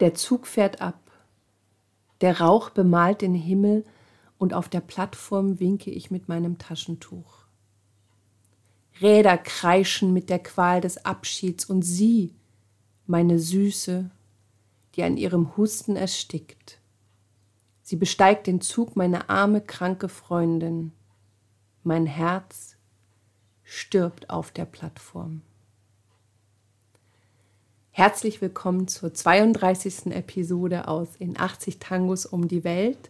Der Zug fährt ab. Der Rauch bemalt den Himmel und auf der Plattform winke ich mit meinem Taschentuch. Räder kreischen mit der Qual des Abschieds und sie, meine Süße, die an ihrem Husten erstickt. Sie besteigt den Zug, meine arme, kranke Freundin. Mein Herz stirbt auf der Plattform. Herzlich willkommen zur 32. Episode aus In 80 Tangos um die Welt.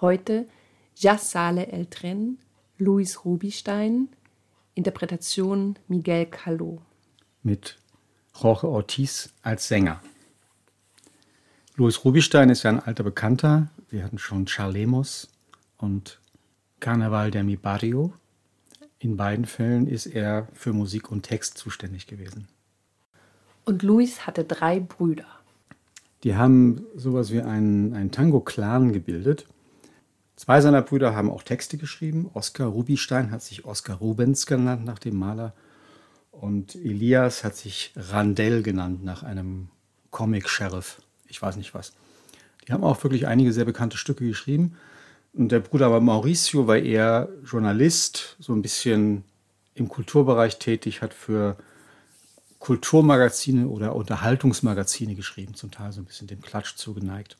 Heute Jas Sale El Tren, Luis Rubinstein, Interpretation Miguel Caló. Mit Jorge Ortiz als Sänger. Luis Rubinstein ist ja ein alter Bekannter. Wir hatten schon Charlemos und Carnaval de mi Barrio. In beiden Fällen ist er für Musik und Text zuständig gewesen. Und Luis hatte drei Brüder. Die haben sowas wie einen, einen Tango-Clan gebildet. Zwei seiner Brüder haben auch Texte geschrieben. Oskar Rubinstein hat sich Oskar Rubens genannt nach dem Maler. Und Elias hat sich Randell genannt nach einem Comic-Sheriff. Ich weiß nicht was. Die haben auch wirklich einige sehr bekannte Stücke geschrieben. Und der Bruder war Mauricio, war eher Journalist, so ein bisschen im Kulturbereich tätig, hat für Kulturmagazine oder Unterhaltungsmagazine geschrieben, zum Teil so ein bisschen dem Klatsch zugeneigt.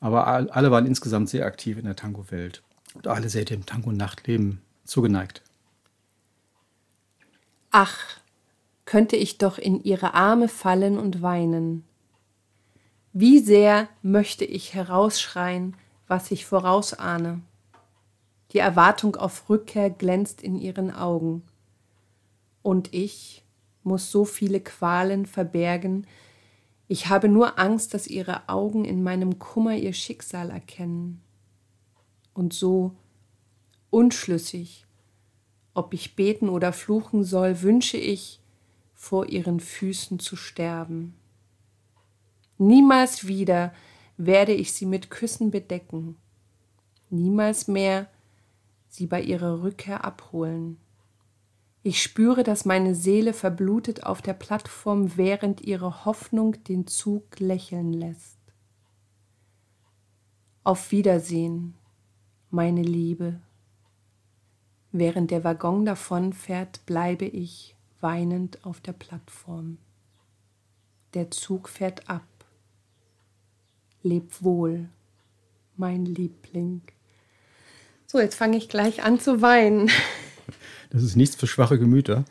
Aber alle waren insgesamt sehr aktiv in der Tango-Welt und alle sehr dem Tango-Nachtleben zugeneigt. Ach, könnte ich doch in ihre Arme fallen und weinen. Wie sehr möchte ich herausschreien, was ich vorausahne. Die Erwartung auf Rückkehr glänzt in ihren Augen. Und ich, muss so viele Qualen verbergen. Ich habe nur Angst, dass ihre Augen in meinem Kummer ihr Schicksal erkennen. Und so, unschlüssig, ob ich beten oder fluchen soll, wünsche ich, vor ihren Füßen zu sterben. Niemals wieder werde ich sie mit Küssen bedecken, niemals mehr sie bei ihrer Rückkehr abholen. Ich spüre, dass meine Seele verblutet auf der Plattform, während ihre Hoffnung den Zug lächeln lässt. Auf Wiedersehen, meine Liebe. Während der Waggon davonfährt, bleibe ich weinend auf der Plattform. Der Zug fährt ab. Leb wohl, mein Liebling. So, jetzt fange ich gleich an zu weinen. Das ist nichts für schwache Gemüter.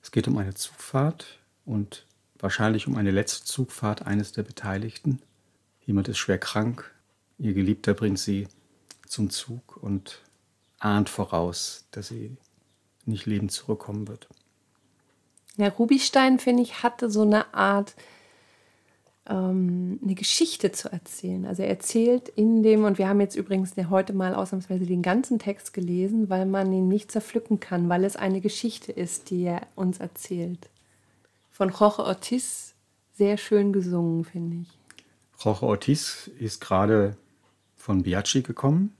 Es geht um eine Zugfahrt und wahrscheinlich um eine letzte Zugfahrt eines der Beteiligten. Jemand ist schwer krank, ihr Geliebter bringt sie zum Zug und ahnt voraus, dass sie nicht lebend zurückkommen wird. Ja, Rubinstein, finde ich, hatte so eine Art ähm, eine Geschichte zu erzählen. Also er erzählt in dem, und wir haben jetzt übrigens heute mal ausnahmsweise den ganzen Text gelesen, weil man ihn nicht zerpflücken kann, weil es eine Geschichte ist, die er uns erzählt. Von Jorge Ortiz sehr schön gesungen, finde ich. Jorge Ortiz ist gerade von Biaggi gekommen.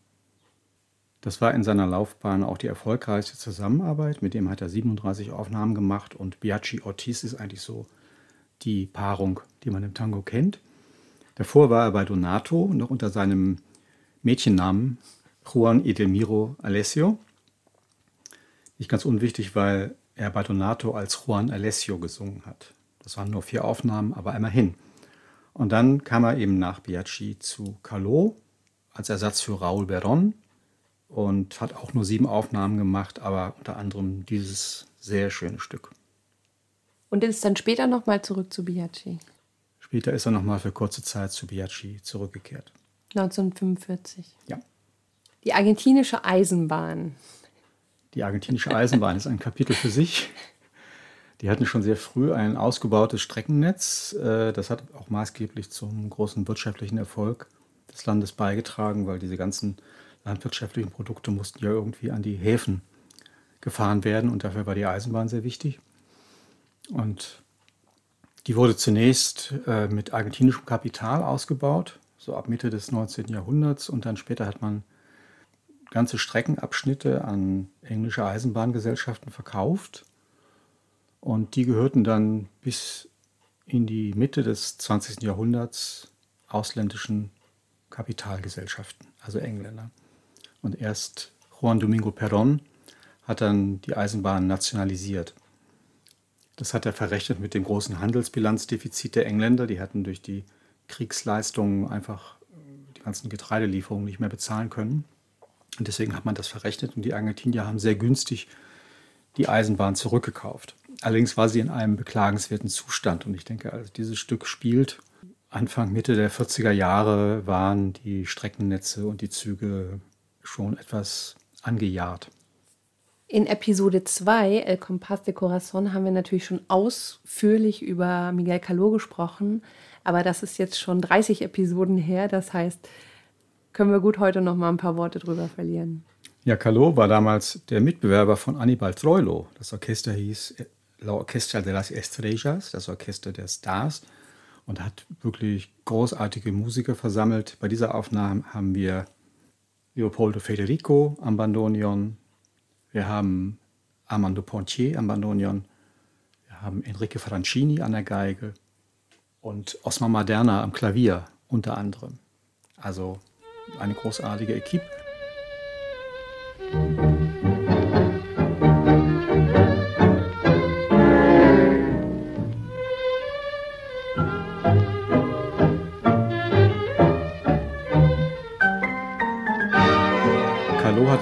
Das war in seiner Laufbahn auch die erfolgreichste Zusammenarbeit. Mit dem hat er 37 Aufnahmen gemacht und Biaggi Ortiz ist eigentlich so die Paarung, die man im Tango kennt. Davor war er bei Donato, noch unter seinem Mädchennamen Juan Edelmiro Alessio. Nicht ganz unwichtig, weil er bei Donato als Juan Alessio gesungen hat. Das waren nur vier Aufnahmen, aber immerhin. Und dann kam er eben nach Biaggi zu Calò als Ersatz für Raúl Beron und hat auch nur sieben Aufnahmen gemacht, aber unter anderem dieses sehr schöne Stück. Und ist dann später nochmal zurück zu Biaggi. Später ist er nochmal für kurze Zeit zu Biaggi zurückgekehrt. 1945. Ja. Die argentinische Eisenbahn. Die argentinische Eisenbahn ist ein Kapitel für sich. Die hatten schon sehr früh ein ausgebautes Streckennetz. Äh, das hat auch maßgeblich zum großen wirtschaftlichen Erfolg des Landes beigetragen, weil diese ganzen landwirtschaftlichen Produkte mussten ja irgendwie an die Häfen gefahren werden und dafür war die Eisenbahn sehr wichtig. Und die wurde zunächst äh, mit argentinischem Kapital ausgebaut, so ab Mitte des 19. Jahrhunderts. Und dann später hat man ganze Streckenabschnitte an englische Eisenbahngesellschaften verkauft. Und die gehörten dann bis in die Mitte des 20. Jahrhunderts ausländischen Kapitalgesellschaften, also Engländer. Und erst Juan Domingo Perón hat dann die Eisenbahn nationalisiert. Das hat er verrechnet mit dem großen Handelsbilanzdefizit der Engländer. Die hatten durch die Kriegsleistungen einfach die ganzen Getreidelieferungen nicht mehr bezahlen können. Und deswegen hat man das verrechnet und die Argentinier haben sehr günstig die Eisenbahn zurückgekauft. Allerdings war sie in einem beklagenswerten Zustand und ich denke, als dieses Stück spielt, Anfang, Mitte der 40er Jahre waren die Streckennetze und die Züge schon etwas angejahrt. In Episode 2, El Compás de Corazon, haben wir natürlich schon ausführlich über Miguel Caló gesprochen, aber das ist jetzt schon 30 Episoden her, das heißt, können wir gut heute noch mal ein paar Worte drüber verlieren. Ja, Caló war damals der Mitbewerber von Aníbal Troilo. Das Orchester hieß La Orquesta de las Estrellas, das Orchester der Stars, und hat wirklich großartige Musiker versammelt. Bei dieser Aufnahme haben wir Leopoldo Federico am Bandonion, wir haben Armando Pontier am Bandonion, wir haben Enrique Francini an der Geige und Osmar Maderna am Klavier unter anderem. Also eine großartige Equipe.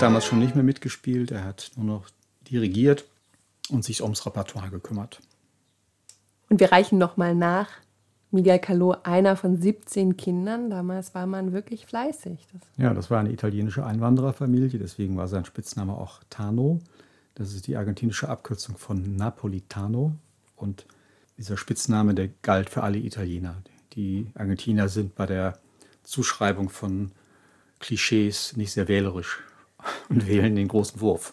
Hat damals schon nicht mehr mitgespielt, er hat nur noch dirigiert und sich ums Repertoire gekümmert. Und wir reichen nochmal nach. Miguel Caló, einer von 17 Kindern. Damals war man wirklich fleißig. Das ja, das war eine italienische Einwandererfamilie, deswegen war sein Spitzname auch Tano. Das ist die argentinische Abkürzung von Napolitano. Und dieser Spitzname, der galt für alle Italiener. Die Argentinier sind bei der Zuschreibung von Klischees nicht sehr wählerisch und wählen den großen Wurf.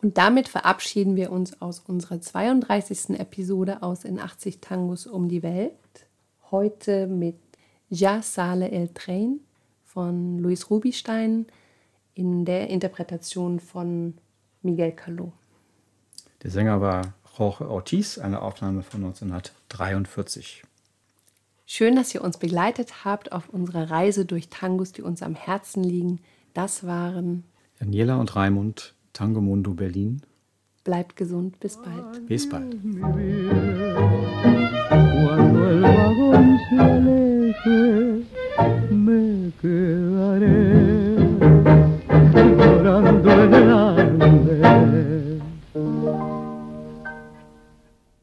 Und damit verabschieden wir uns aus unserer 32. Episode aus In 80 Tangos um die Welt. Heute mit Ja Sale el Train von Luis Rubinstein in der Interpretation von Miguel Caló. Der Sänger war Jorge Ortiz, eine Aufnahme von 1943. Schön, dass ihr uns begleitet habt auf unserer Reise durch Tangos, die uns am Herzen liegen. Das waren Daniela und Raimund Tango Mundo Berlin. Bleibt gesund, bis bald. Bis bald. me